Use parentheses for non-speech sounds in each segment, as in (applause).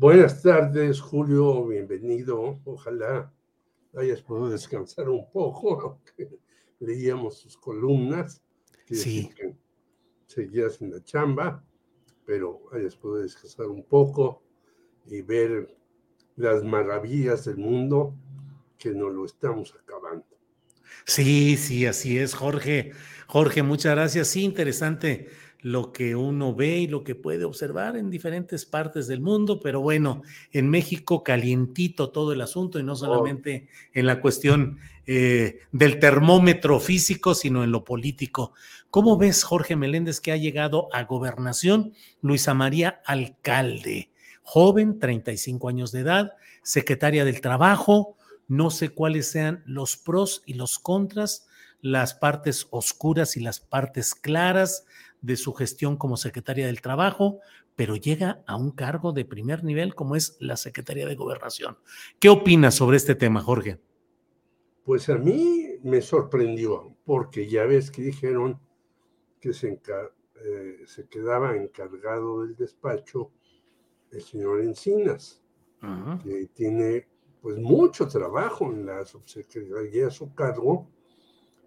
Buenas tardes, Julio, bienvenido. Ojalá hayas podido descansar un poco, (laughs) aunque leíamos sus columnas. Sí. Seguías en la chamba, pero hayas podido descansar un poco y ver las maravillas del mundo que nos lo estamos acabando. Sí, sí, así es, Jorge. Jorge, muchas gracias. Sí, interesante lo que uno ve y lo que puede observar en diferentes partes del mundo, pero bueno, en México calientito todo el asunto y no solamente en la cuestión eh, del termómetro físico, sino en lo político. ¿Cómo ves, Jorge Meléndez, que ha llegado a gobernación Luisa María Alcalde? Joven, 35 años de edad, secretaria del Trabajo, no sé cuáles sean los pros y los contras, las partes oscuras y las partes claras de su gestión como secretaria del Trabajo, pero llega a un cargo de primer nivel como es la Secretaría de Gobernación. ¿Qué opinas sobre este tema, Jorge? Pues a mí me sorprendió, porque ya ves que dijeron que se, eh, se quedaba encargado del despacho el señor Encinas, uh -huh. que tiene pues mucho trabajo en la subsecretaría a su cargo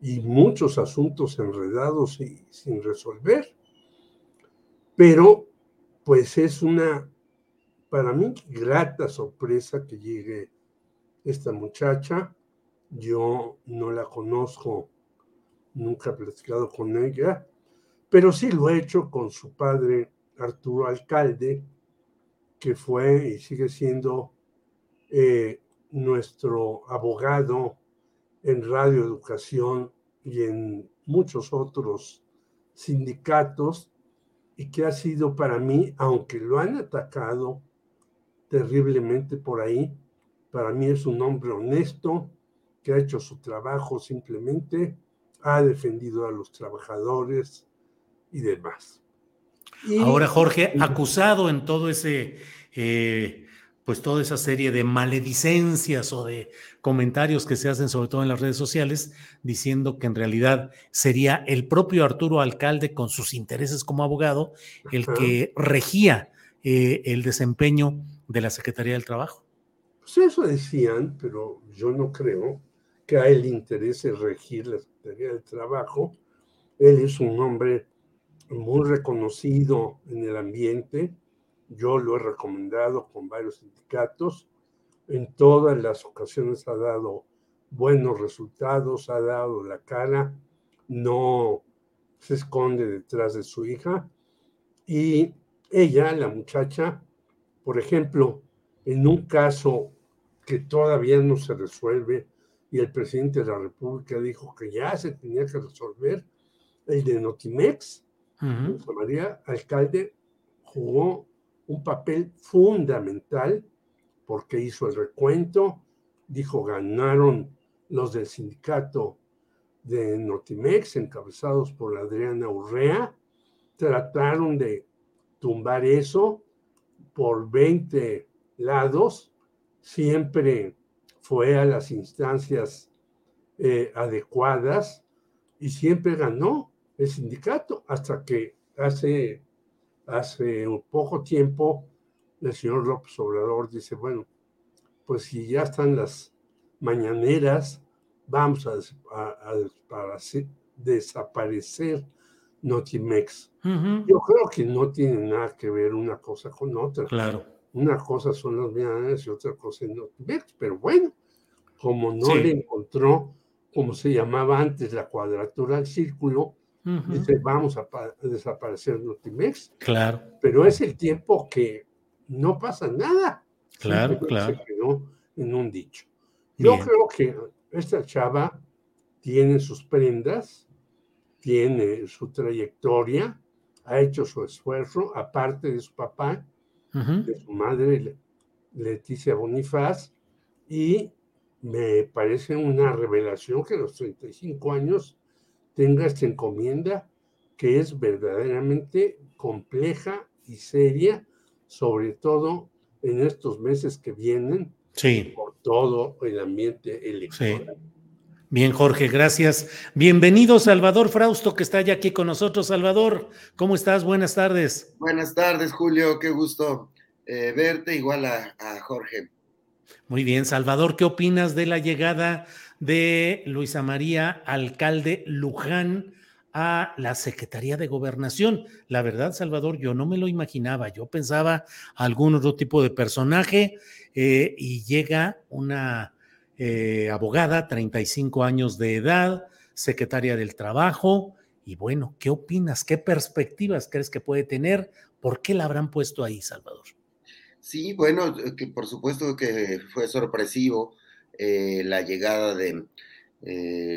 y muchos asuntos enredados y sin resolver. Pero pues es una, para mí, grata sorpresa que llegue esta muchacha. Yo no la conozco, nunca he platicado con ella, pero sí lo he hecho con su padre Arturo Alcalde, que fue y sigue siendo eh, nuestro abogado en Radio Educación y en muchos otros sindicatos y que ha sido para mí, aunque lo han atacado terriblemente por ahí, para mí es un hombre honesto que ha hecho su trabajo simplemente, ha defendido a los trabajadores y demás. Y, Ahora, Jorge, acusado en todo ese eh, pues toda esa serie de maledicencias o de comentarios que se hacen sobre todo en las redes sociales diciendo que en realidad sería el propio Arturo Alcalde con sus intereses como abogado el que regía eh, el desempeño de la Secretaría del Trabajo. Pues eso decían, pero yo no creo que a él interese regir la Secretaría del Trabajo. Él es un hombre muy reconocido en el ambiente, yo lo he recomendado con varios sindicatos. En todas las ocasiones ha dado buenos resultados, ha dado la cara, no se esconde detrás de su hija. Y ella, la muchacha, por ejemplo, en un caso que todavía no se resuelve y el presidente de la República dijo que ya se tenía que resolver, el de Notimex, uh -huh. María Alcalde jugó un papel fundamental porque hizo el recuento, dijo ganaron los del sindicato de Notimex, encabezados por Adriana Urrea, trataron de tumbar eso por 20 lados, siempre fue a las instancias eh, adecuadas y siempre ganó el sindicato hasta que hace hace un poco tiempo el señor López Obrador dice, bueno, pues si ya están las mañaneras, vamos a, desaparecer Notimex. Yo creo que no tiene nada que ver una cosa con otra. Claro. Una cosa son las mañaneras y otra cosa es Notimex, pero bueno, como no le encontró, como se llamaba antes, la cuadratura del círculo, dice, vamos a, desaparecer Notimex. Claro. Pero es el tiempo que no pasa nada. Claro, claro. Se quedó en un dicho. Yo creo que esta chava tiene sus prendas, tiene su trayectoria, ha hecho su esfuerzo, aparte de su papá, de su madre Leticia Bonifaz, y me parece una revelación que a los 35 años tenga esta encomienda que es verdaderamente compleja y seria, sobre todo en estos meses que vienen, sí. por todo el ambiente electoral. Bien, Jorge, gracias. Bienvenido, Salvador Frausto, que está ya aquí con nosotros. Salvador, ¿cómo estás? Buenas tardes. Buenas tardes, Julio. Qué gusto eh, verte, igual a, Jorge. Muy bien, Salvador, ¿qué opinas de la llegada de Luisa María Alcalde Luján a la Secretaría de Gobernación? La verdad, Salvador, yo no me lo imaginaba. Yo pensaba algún otro tipo de personaje eh, y llega una eh, abogada, 35 años de edad, secretaria del Trabajo. Y bueno, ¿qué opinas? ¿Qué perspectivas crees que puede tener? ¿Por qué la habrán puesto ahí, Salvador? Sí, bueno, que por supuesto que fue sorpresivo eh, la llegada de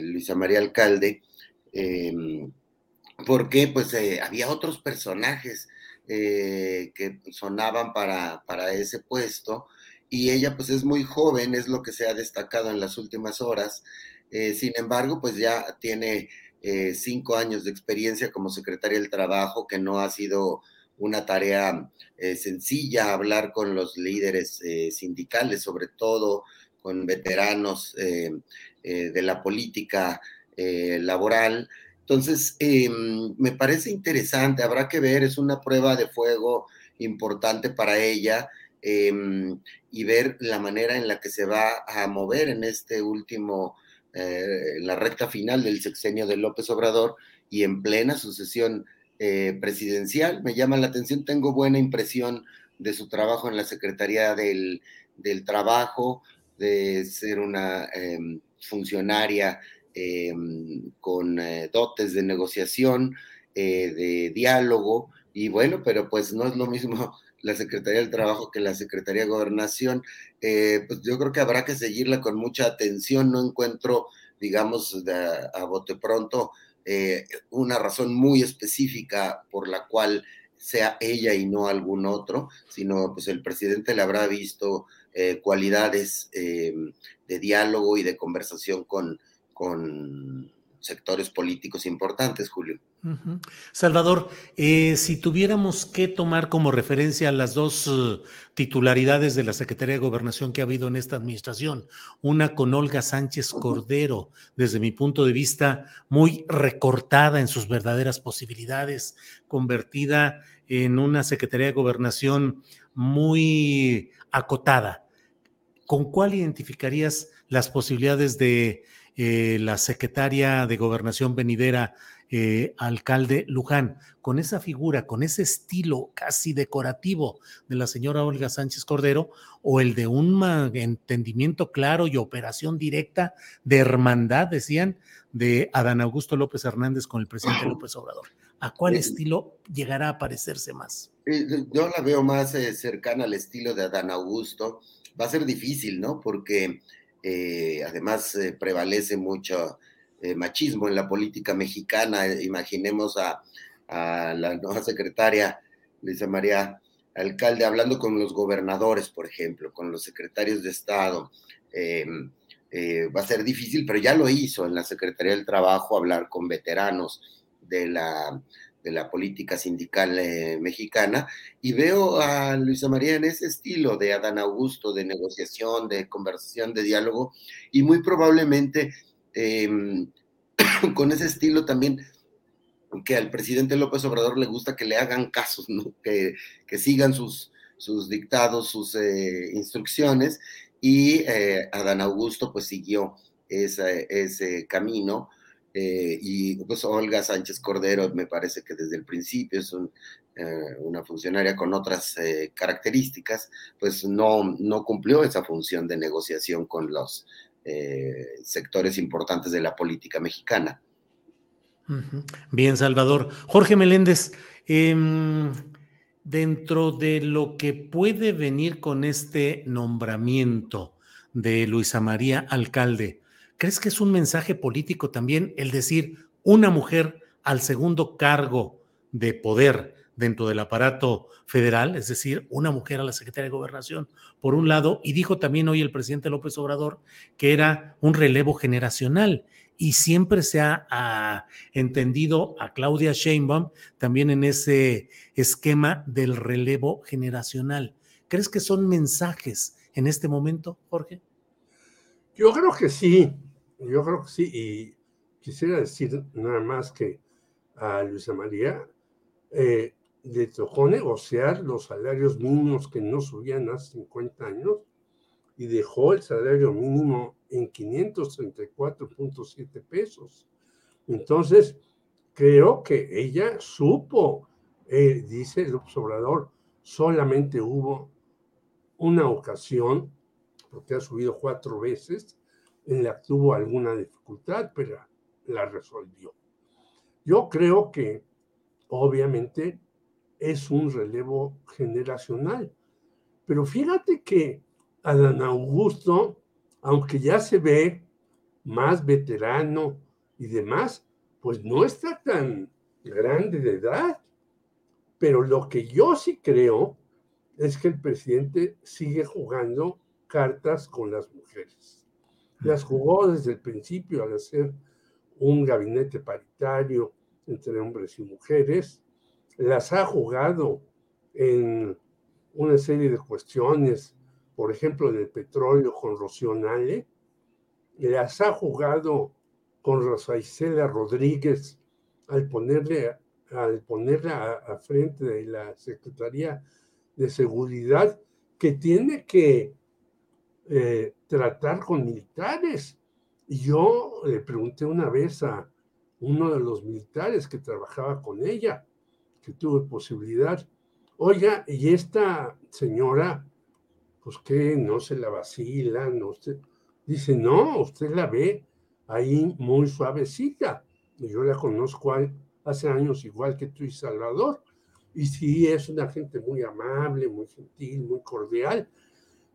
Luisa María Alcalde, em, porque pues había otros personajes que sonaban para, para ese puesto y ella pues es muy joven, es lo que se ha destacado en las últimas horas. Eh, sin embargo, pues ya tiene eh, cinco años de experiencia como secretaria del Trabajo, que no ha sido una tarea eh, sencilla hablar con los líderes sindicales, sobre todo con veteranos de la política laboral. Entonces, me parece interesante, habrá que ver, es una prueba de fuego importante para ella. Y ver la manera en la que se va a mover en este último, eh, la recta final del sexenio de López Obrador y en plena sucesión eh, presidencial. Me llama la atención, tengo buena impresión de su trabajo en la Secretaría del, Trabajo, de ser una em, funcionaria em, con eh, dotes de negociación, de diálogo, y bueno, pero pues no es lo mismo (laughs) la Secretaría del Trabajo que la Secretaría de Gobernación, eh, pues yo creo que habrá que seguirla con mucha atención. No encuentro, digamos, a bote pronto eh, una razón muy específica por la cual sea ella y no algún otro, sino pues el presidente le habrá visto eh, cualidades de diálogo y de conversación con, con sectores políticos importantes, Julio. Salvador, eh, si tuviéramos que tomar como referencia las dos eh, titularidades de la Secretaría de Gobernación que ha habido en esta administración, una con Olga Sánchez Cordero, desde mi punto de vista, muy recortada en sus verdaderas posibilidades, convertida en una Secretaría de Gobernación muy acotada. ¿Con cuál identificarías las posibilidades de eh, la secretaria de Gobernación venidera? Eh, alcalde Luján, con esa figura, con ese estilo casi decorativo de la señora Olga Sánchez Cordero, o el de un entendimiento claro y operación directa de hermandad, decían, de Adán Augusto López Hernández con el presidente López Obrador. ¿A cuál estilo llegará a parecerse más? Eh, yo la veo más eh, cercana al estilo de Adán Augusto. Va a ser difícil, ¿no? Porque además prevalece mucho eh, machismo en la política mexicana. Imaginemos a, la nueva (laughs) secretaria Luisa María Alcalde hablando con los gobernadores, por ejemplo, con los secretarios de Estado. Eh, va a ser difícil, pero ya lo hizo en la Secretaría del Trabajo, hablar con veteranos de la, de la política sindical eh, mexicana, y veo a Luisa María en ese estilo de Adán Augusto, de negociación, de conversación, de diálogo, y muy probablemente Em, (coughs) con ese estilo también que al presidente López Obrador le gusta que le hagan casos, ¿no? que, sigan sus, sus dictados, sus eh, instrucciones, y eh, Adán Augusto pues siguió ese camino. Eh, y pues Olga Sánchez Cordero me parece que desde el principio es una funcionaria con otras características, pues no, no cumplió esa función de negociación con los sectores importantes de la política mexicana. Bien, Salvador. Jorge Meléndez, em, dentro de lo que puede venir con este nombramiento de Luisa María Alcalde, ¿crees que es un mensaje político también el decir una mujer al segundo cargo de poder dentro del aparato federal, es decir, una mujer a la Secretaría de Gobernación, por un lado, y dijo también hoy el presidente López Obrador que era un relevo generacional y siempre se ha, entendido a Claudia Sheinbaum también en ese esquema del relevo generacional. ¿Crees que son mensajes en este momento, Jorge? Yo creo que sí, yo creo que sí, y quisiera decir nada más que a Luisa María eh, le tocó negociar los salarios mínimos que no subían hace 50 años y dejó el salario mínimo en 534.7 pesos. Entonces, creo que ella supo, eh, dice el observador, solamente hubo una ocasión, porque ha subido cuatro veces, en la tuvo alguna dificultad, pero la resolvió. Yo creo que, obviamente, es un relevo generacional, pero fíjate que Adán Augusto, aunque ya se ve más veterano y demás, pues no está tan grande de edad. Pero lo que yo sí creo es que el presidente sigue jugando cartas con las mujeres. Las jugó desde el principio al hacer un gabinete paritario entre hombres y mujeres. Las ha jugado en una serie de cuestiones por ejemplo, en el petróleo con Rocío Nale, las ha jugado con Rosa Isela Rodríguez al ponerle, al ponerla a, frente de la Secretaría de Seguridad que tiene que eh, tratar con militares. Y yo le pregunté una vez a uno de los militares que trabajaba con ella, que tuve posibilidad, oiga, y esta señora pues que no se la vacila, no se... Dice, no, usted la ve ahí muy suavecita. Yo la conozco hace años igual que tú y Salvador. Y sí, es una gente muy amable, muy gentil, muy cordial.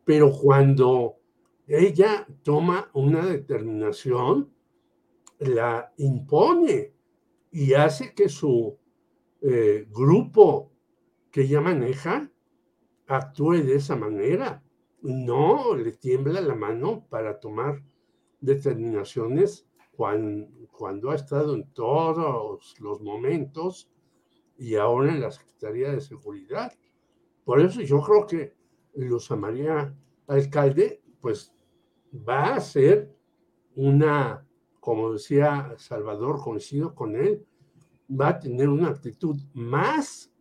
Pero cuando ella toma una determinación, la impone y hace que su eh, grupo que ella maneja actúe de esa manera. No le tiembla la mano para tomar determinaciones cuando, ha estado en todos los momentos y ahora en la Secretaría de Seguridad. Por eso yo creo que Luz María Alcalde, pues va a ser una, como decía Salvador, coincido con él, va a tener una actitud más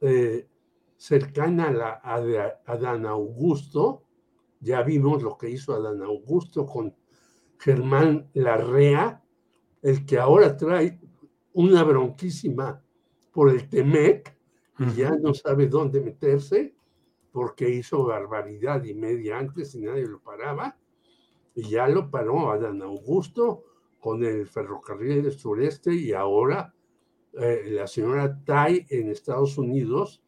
eh, cercana a, la, a Adán Augusto. Ya vimos lo que hizo Adán Augusto con Germán Larrea, el que ahora trae una bronquísima por el Temec y ya no sabe dónde meterse porque hizo barbaridad y media antes y nadie lo paraba. Y ya lo paró Adán Augusto con el ferrocarril del sureste y ahora eh, la señora Tai en Estados Unidos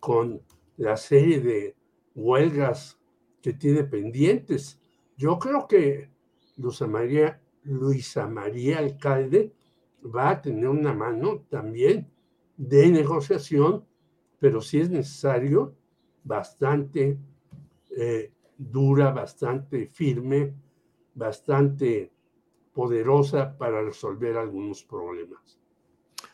con la serie de huelgas que tiene pendientes. Yo creo que Luisa María, Luisa María Alcalde va a tener una mano también de negociación, pero si es necesario, bastante eh, dura, bastante firme, bastante poderosa para resolver algunos problemas.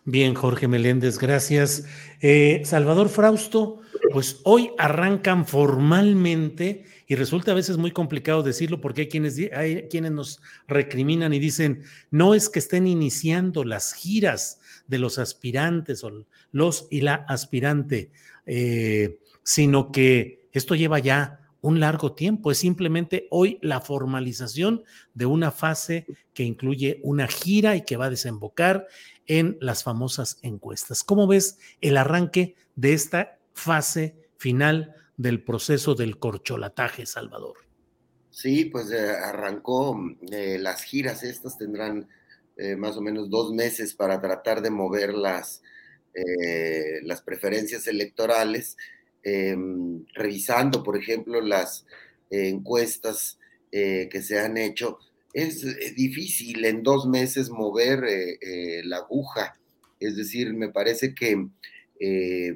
Bien, Jorge Meléndez, gracias. Eh, Salvador Frausto, pues hoy arrancan formalmente y resulta a veces muy complicado decirlo porque hay quienes, hay quienes nos recriminan y dicen, no es que estén iniciando las giras de los aspirantes o los y la aspirante. Eh, sino que esto lleva ya un largo tiempo, es simplemente hoy la formalización de una fase que incluye una gira y que va a desembocar en las famosas encuestas. ¿Cómo ves el arranque de esta fase final del proceso del corcholataje, Salvador? Sí, pues eh, arrancó, eh, las giras estas tendrán eh, más o menos dos meses para tratar de mover las, las preferencias electorales Em, revisando, por ejemplo, las encuestas eh, que se han hecho, es eh, difícil en dos meses mover eh, la aguja. Es decir, me parece que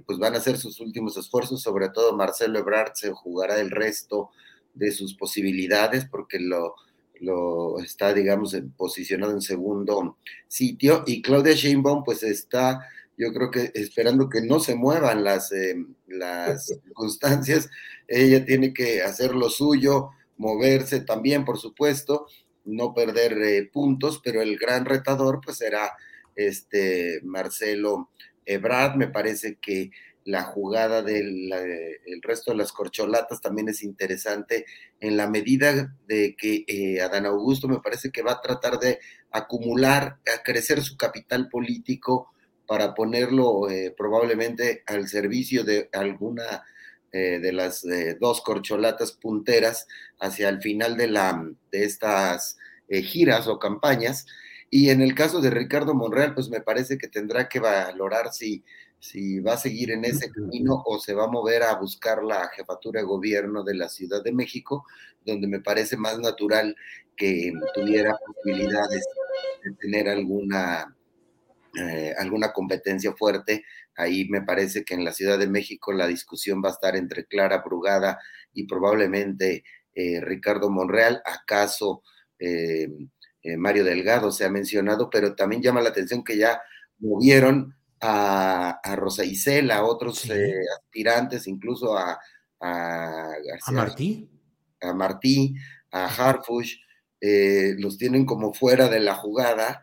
pues van a hacer sus últimos esfuerzos, sobre todo Marcelo Ebrard se jugará el resto de sus posibilidades porque lo, lo está, digamos, posicionado en segundo sitio y Claudia Sheinbaum pues está yo creo que esperando que no se muevan las, eh, las (laughs) circunstancias, ella tiene que hacer lo suyo, moverse también, por supuesto, no perder eh, puntos, pero el gran retador pues será este Marcelo Ebrard, me parece que la jugada del resto de las corcholatas también es interesante en la medida de que eh, Adán Augusto me parece que va a tratar de acumular, a crecer su capital político para ponerlo eh, probablemente al servicio de alguna eh, de las eh, dos corcholatas punteras hacia el final de, la, de estas giras o campañas. Y en el caso de Ricardo Monreal, pues me parece que tendrá que valorar si, si va a seguir en ese camino o se va a mover a buscar la jefatura de gobierno de la Ciudad de México, donde me parece más natural que tuviera posibilidades de tener alguna eh, alguna competencia fuerte. Ahí me parece que en la Ciudad de México la discusión va a estar entre Clara Brugada y probablemente eh, Ricardo Monreal, acaso eh, Mario Delgado se ha mencionado, pero también llama la atención que ya movieron a, Rosa Isela, a otros aspirantes, incluso a, a, ¿A Martí. A Martí, a Harfush, los tienen como fuera de la jugada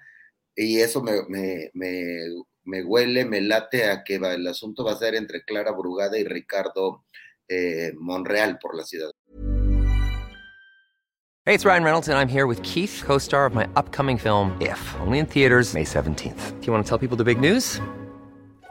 y eso me, me, me, me, huele, me late a que va, el asunto va a ser entre Clara Brugada y Ricardo eh, Monreal por la ciudad. Hey, it's Ryan Reynolds, and I'm here with Keith, co star of my upcoming film, If, only in theaters, May 17th. Do you want to tell people the big news?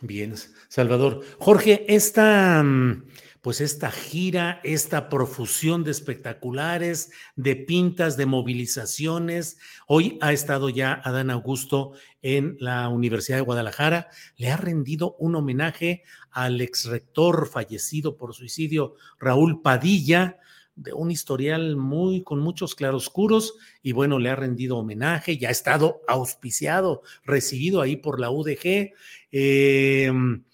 Bien, Salvador. Jorge, esta, mm, pues esta gira, esta profusión de espectaculares, de pintas, de movilizaciones. Hoy ha estado ya Adán Augusto en la Universidad de Guadalajara. Le ha rendido un homenaje al ex rector fallecido por suicidio, Raúl Padilla de un historial muy con muchos claroscuros y bueno, le ha rendido homenaje, ya ha estado auspiciado, recibido ahí por la UDG. Em,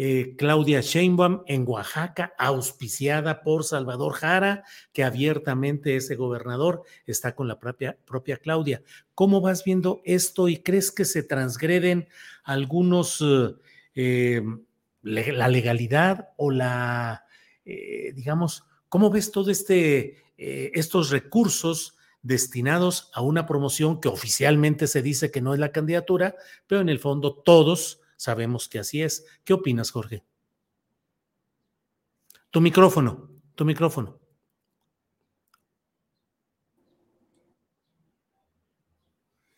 eh, Claudia Sheinbaum en Oaxaca, auspiciada por Salvador Jara, que abiertamente ese gobernador está con la propia, propia Claudia. ¿Cómo vas viendo esto y crees que se transgreden algunos, eh, em, la legalidad o la, eh, digamos, ¿Cómo ves todo este, eh, estos recursos destinados a una promoción que oficialmente se dice que no es la candidatura, pero en el fondo todos sabemos que así es? ¿Qué opinas, Jorge? Tu micrófono, tu micrófono.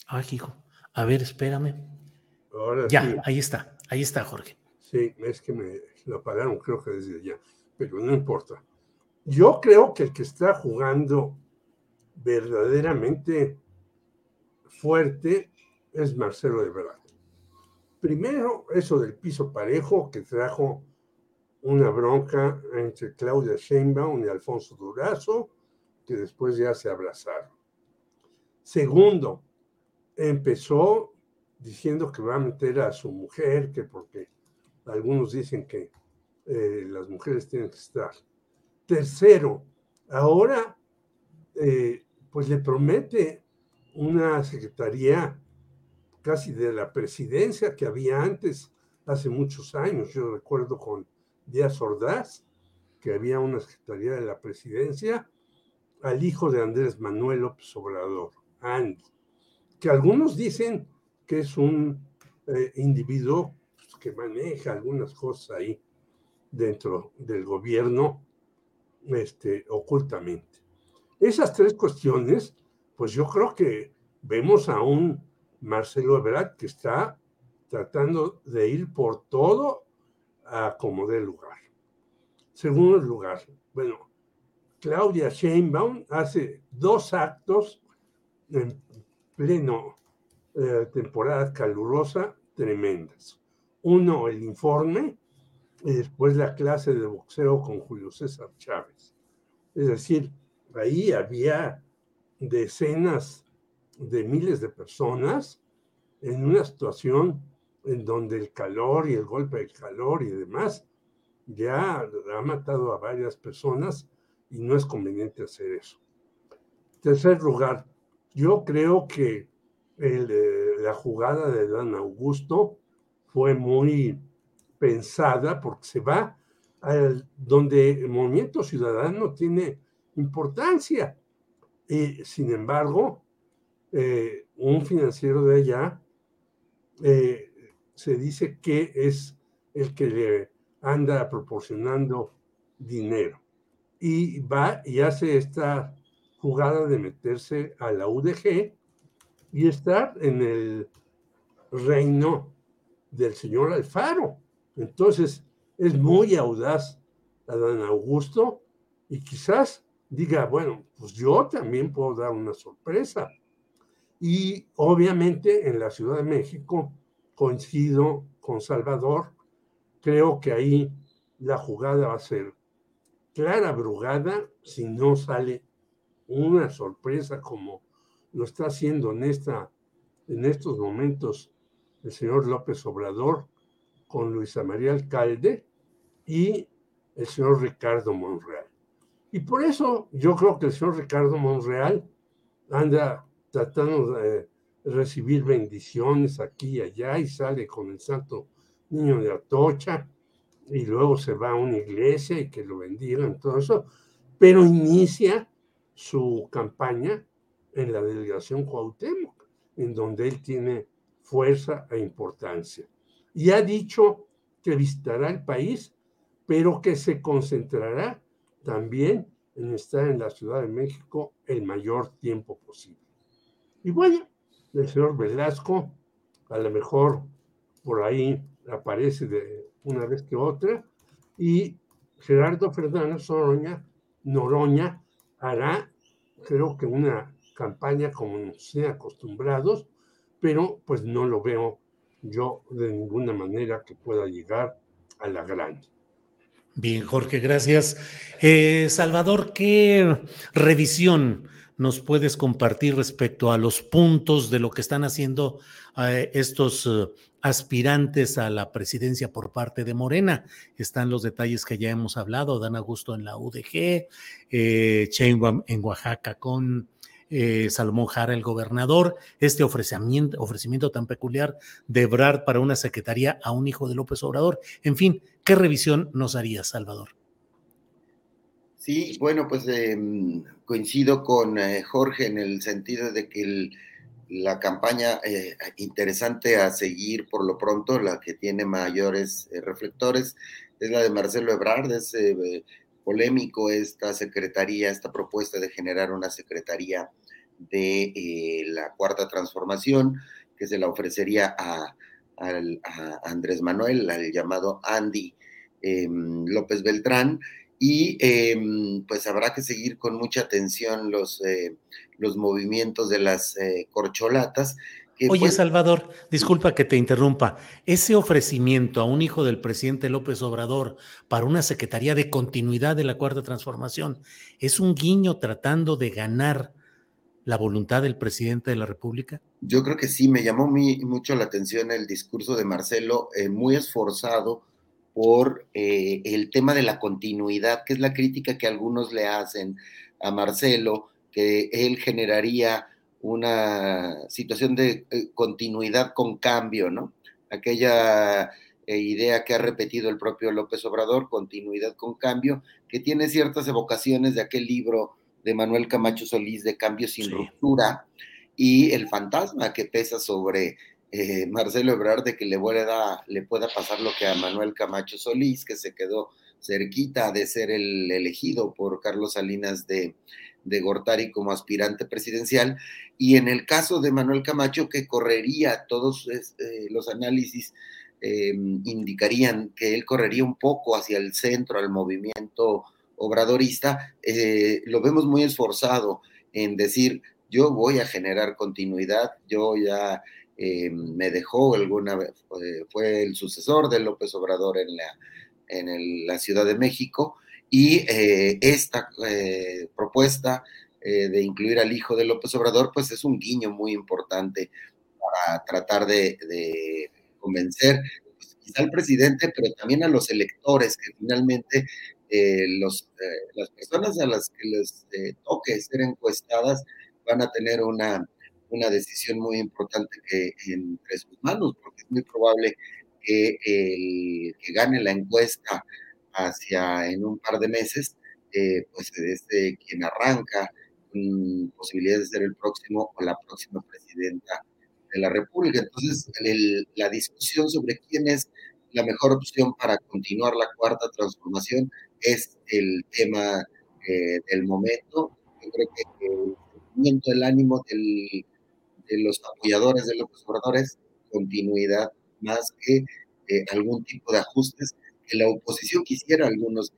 Ay, hijo. A ver, espérame. ya, ahí está, ahí está, Jorge. Sí, es que me lo apagaron, creo que desde ya, pero no importa. Yo creo que el que está jugando verdaderamente fuerte es Marcelo Ebrard. Primero, eso del piso parejo que trajo una bronca entre Claudia Sheinbaum y Alfonso Durazo, que después ya se abrazaron. Segundo, empezó diciendo que va a meter a su mujer, que porque algunos dicen que eh, las mujeres tienen que estar. Tercero, ahora eh, pues le promete una secretaría casi de la presidencia que había antes, hace muchos años. Yo recuerdo con Díaz Ordaz, que había una secretaría de la presidencia, al hijo de Andrés Manuel López Obrador, Andy, que algunos dicen que es un eh, individuo pues, que maneja algunas cosas ahí dentro del gobierno este, ocultamente. Esas tres cuestiones, pues yo creo que vemos a un Marcelo Ebrard que está tratando de ir por todo a como dé lugar. Segundo lugar, bueno, Claudia Sheinbaum hace dos actos en pleno eh, temporada calurosa tremendas. Uno, el informe, y después la clase de boxeo con Julio César Chávez. Es decir, ahí había decenas de miles de personas en una situación en donde el calor y el golpe del calor y demás ya ha matado a varias personas y no es conveniente hacer eso. Tercer lugar, yo creo que eh, la jugada de Dan Augusto fue muy pensada porque se va al, donde el movimiento ciudadano tiene importancia. Y sin embargo, eh, un financiero de allá eh, se dice que es el que le anda proporcionando dinero. Y va y hace esta jugada de meterse a la UDG y estar en el reino del señor Alfaro. Entonces, es muy audaz a don Augusto y quizás diga, bueno, pues yo también puedo dar una sorpresa. Y obviamente en la Ciudad de México coincido con Salvador, creo que ahí la jugada va a ser clara brugada si no sale una sorpresa como lo está haciendo en, esta, en estos momentos el señor López Obrador con Luisa María Alcalde y el señor Ricardo Monreal. Y por eso yo creo que el señor Ricardo Monreal anda tratando de recibir bendiciones aquí y allá y sale con el santo niño de Atocha y luego se va a una iglesia y que lo bendigan, todo eso, pero inicia su campaña en la delegación Cuauhtémoc, en donde él tiene fuerza e importancia. Y ha dicho que visitará el país, pero que se concentrará también en estar en la Ciudad de México el mayor tiempo posible. Y bueno, el señor Velasco, a lo mejor por ahí aparece de una vez que otra, y Gerardo Fernández Noroña, Noroña hará, creo que una campaña como nos acostumbrados, pero pues no lo veo yo de ninguna manera que pueda llegar a la grande. Bien, Jorge, gracias. Eh, Salvador, ¿qué revisión nos puedes compartir respecto a los puntos de lo que están haciendo eh, estos eh, aspirantes a la presidencia por parte de Morena? Están los detalles que ya hemos hablado, Dan Augusto en la UDG, eh, en Oaxaca con eh, Salomón Jara, el gobernador, este ofrecimiento, ofrecimiento tan peculiar de Brad para una secretaría a un hijo de López Obrador. En fin, ¿qué revisión nos haría, Salvador? Sí, bueno, pues em, coincido con eh, Jorge en el sentido de que la campaña eh, interesante a seguir por lo pronto, la que tiene mayores reflectores, es la de Marcelo Ebrard, es polémico esta secretaría, esta propuesta de generar una secretaría de eh, la cuarta transformación, que se la ofrecería a, Andrés Manuel, al llamado Andy em, López Beltrán, y em, pues habrá que seguir con mucha atención los, eh, los movimientos de las eh, Oye, pues Salvador, disculpa que te interrumpa. Ese ofrecimiento a un hijo del presidente López Obrador para una Secretaría de Continuidad de la Cuarta Transformación es un guiño tratando de ganar la voluntad del presidente de la República? Yo creo que sí, me llamó mucho la atención el discurso de Marcelo, eh, muy esforzado por eh, el tema de la continuidad, que es la crítica que algunos le hacen a Marcelo, que él generaría una situación de eh, continuidad con cambio, ¿no? Aquella idea que ha repetido el propio López Obrador, continuidad con cambio, que tiene ciertas evocaciones de aquel libro de Manuel Camacho Solís de Cambio sin ruptura y el fantasma que pesa sobre eh, Marcelo Ebrard de que le pueda, le pueda pasar lo que a Manuel Camacho Solís, que se quedó cerquita de ser el elegido por Carlos Salinas de, de Gortari como aspirante presidencial, y en el caso de Manuel Camacho, que correría, todos eh, los análisis eh, indicarían que él correría un poco hacia el centro, al movimiento obradorista, eh, lo vemos muy esforzado en decir, yo voy a generar continuidad, yo ya me dejó alguna vez, fue el sucesor de López Obrador en la, en la Ciudad de México, y eh, esta propuesta de incluir al hijo de López Obrador, pues es un guiño muy importante para tratar de, convencer pues, quizá al presidente, pero también a los electores que finalmente eh, los, eh, las personas a las que les eh, toque ser encuestadas van a tener una, una decisión muy importante que entre sus manos, porque es muy probable que el que gane la encuesta hacia en un par de meses, pues es quien arranca con posibilidades de ser el próximo o la próxima presidenta de la República. Entonces, la discusión sobre quién es la mejor opción para continuar la cuarta transformación es el tema eh, del momento. Yo creo que el sentimiento, el ánimo de los apoyadores de los observadores, continuidad más que eh, algún tipo de ajustes, que la oposición quisiera algunos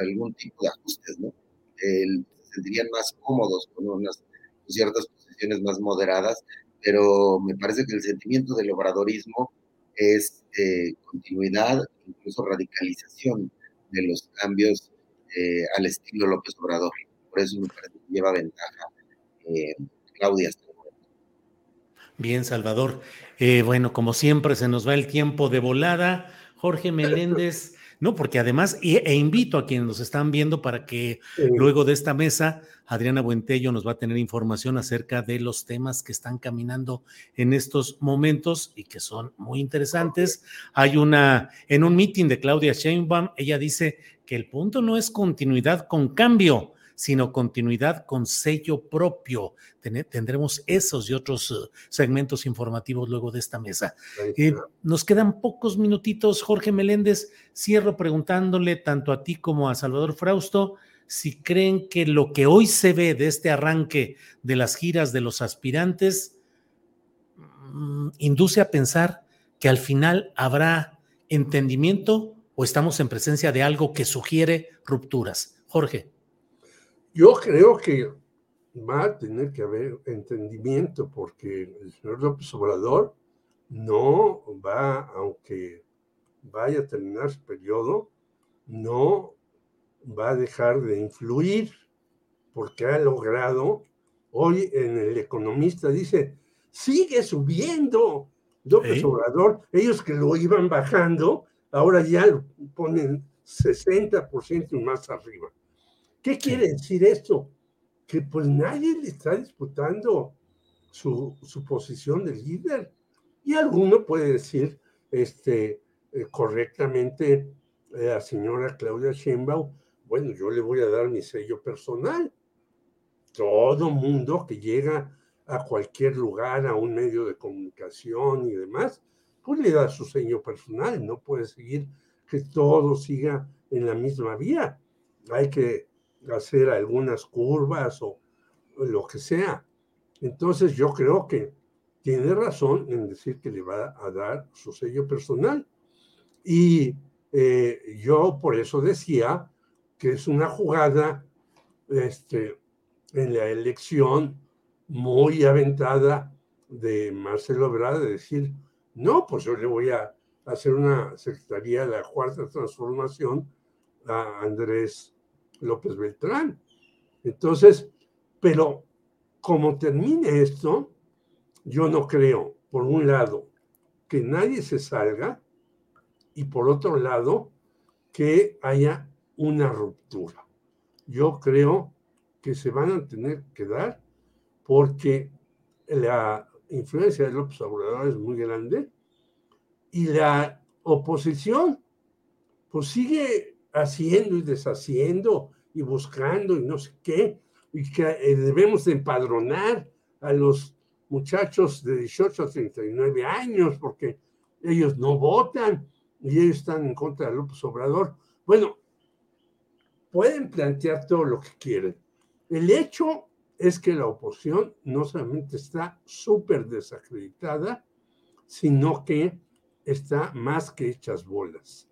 algún tipo de ajustes, ¿no? se sentirían más cómodos con unas ciertas posiciones más moderadas, pero me parece que el sentimiento del obradorismo es eh, continuidad, incluso radicalización de los cambios eh, al estilo López Obrador. Por eso me parece que lleva ventaja eh, Claudia. Bien, Salvador. Bueno, como siempre, se nos va el tiempo de volada. Jorge Meléndez, no, porque además, e, invito a quienes nos están viendo para que luego de esta mesa Adriana Buentello nos va a tener información acerca de los temas que están caminando en estos momentos y que son muy interesantes. Hay una, en un meeting de Claudia Sheinbaum, ella dice que el punto no es continuidad con cambio, sino continuidad con sello propio. tendremos esos y otros uh, segmentos informativos luego de esta mesa. Eh, nos quedan pocos minutitos, Jorge Meléndez. Cierro preguntándole tanto a ti como a Salvador Frausto si creen que lo que hoy se ve de este arranque de las giras de los aspirantes mm, induce a pensar que al final habrá entendimiento o estamos en presencia de algo que sugiere rupturas. Jorge. Yo creo que va a tener que haber entendimiento porque el señor López Obrador no va, aunque vaya a terminar su periodo, no va a dejar de influir porque ha logrado, hoy en el economista dice, sigue subiendo López Obrador, ellos que lo iban bajando, ahora ya lo ponen 60% más arriba. ¿Qué quiere decir esto? Que pues nadie le está disputando su, su posición de líder. Y alguno puede decir este, eh, correctamente a la señora Claudia Sheinbaum, bueno, yo le voy a dar mi sello personal. Todo mundo que llega a cualquier lugar, a un medio de comunicación y demás, pues le da su sello personal. No puede seguir que todo siga en la misma vía. Hay que hacer algunas curvas o, lo que sea. Entonces yo creo que tiene razón en decir que le va a dar su sello personal. Y eh, yo por eso decía que es una jugada este, en la elección muy aventada de Marcelo Ebrard de decir, no, pues yo le voy a hacer una secretaría de la cuarta transformación a Andrés López Beltrán. Entonces, pero como termine esto, yo no creo, por un lado, que nadie se salga y por otro lado, que haya una ruptura. Yo creo que se van a tener que dar porque la influencia de López Obrador es muy grande y la oposición pues sigue haciendo y deshaciendo y buscando y no sé qué, y que eh, debemos de empadronar a los muchachos de 18 a 39 años porque ellos no votan y ellos están en contra de López Obrador. Bueno, pueden plantear todo lo que quieren. El hecho es que la oposición no solamente está súper desacreditada, sino que está más que hechas bolas.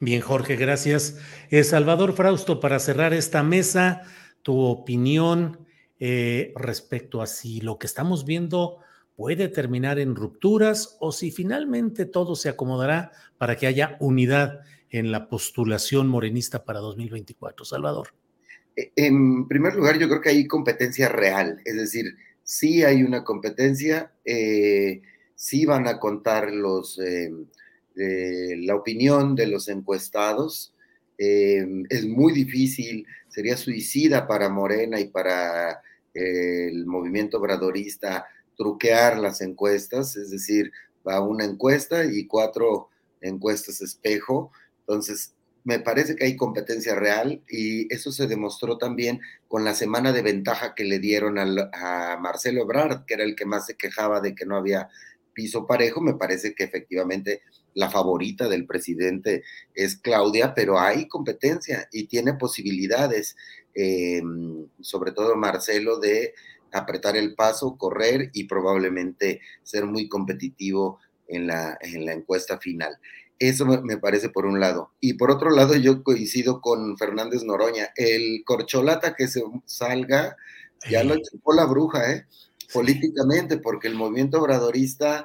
Bien, Jorge, gracias. Eh, Salvador Frausto, para cerrar esta mesa, tu opinión eh, respecto a si lo que estamos viendo puede terminar en rupturas o si finalmente todo se acomodará para que haya unidad en la postulación morenista para 2024. Salvador. E, en primer lugar, yo creo que hay competencia real, es decir, sí hay una competencia, eh, sí van a contar los, eh, la opinión de los encuestados. Eh, es muy difícil, sería suicida para Morena y para el movimiento obradorista truquear las encuestas, es decir, va una encuesta y cuatro encuestas espejo. Entonces, me parece que hay competencia real y eso se demostró también con la semana de ventaja que le dieron a Marcelo Ebrard, que era el que más se quejaba de que no había piso parejo. Me parece que efectivamente la favorita del presidente es Claudia, pero hay competencia y tiene posibilidades, em, sobre todo Marcelo, de apretar el paso, correr y probablemente ser muy competitivo en la, en la encuesta final. Eso me parece por un lado. Y por otro lado, yo coincido con Fernández Noroña. El corcholata que se salga, ya lo chupó la bruja, ¿eh? políticamente, porque el movimiento obradorista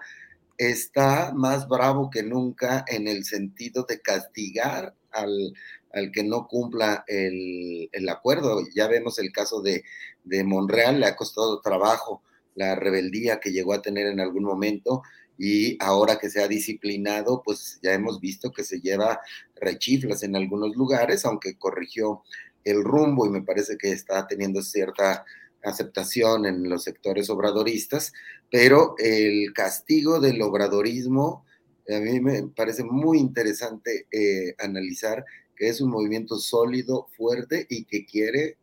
está más bravo que nunca en el sentido de castigar al, al que no cumpla el, el, acuerdo. Ya vemos el caso de, de Monreal, le ha costado trabajo la rebeldía que llegó a tener en algún momento y ahora que se ha disciplinado, pues ya hemos visto que se lleva rechiflas en algunos lugares, aunque corrigió el rumbo y me parece que está teniendo cierta aceptación en los sectores obradoristas, pero el castigo del obradorismo, a mí me parece muy interesante eh, analizar que es un movimiento sólido, fuerte y que quiere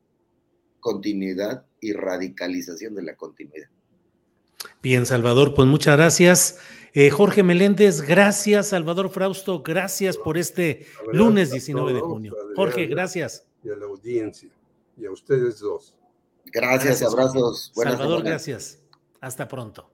continuidad y radicalización de la continuidad. Bien, Salvador, pues muchas gracias. Eh, Jorge Meléndez, gracias. Salvador Frausto, gracias por este lunes 19 de junio. Jorge, gracias. Y a la audiencia, y a ustedes dos. Gracias, abrazos. Salvador, gracias. Hasta pronto.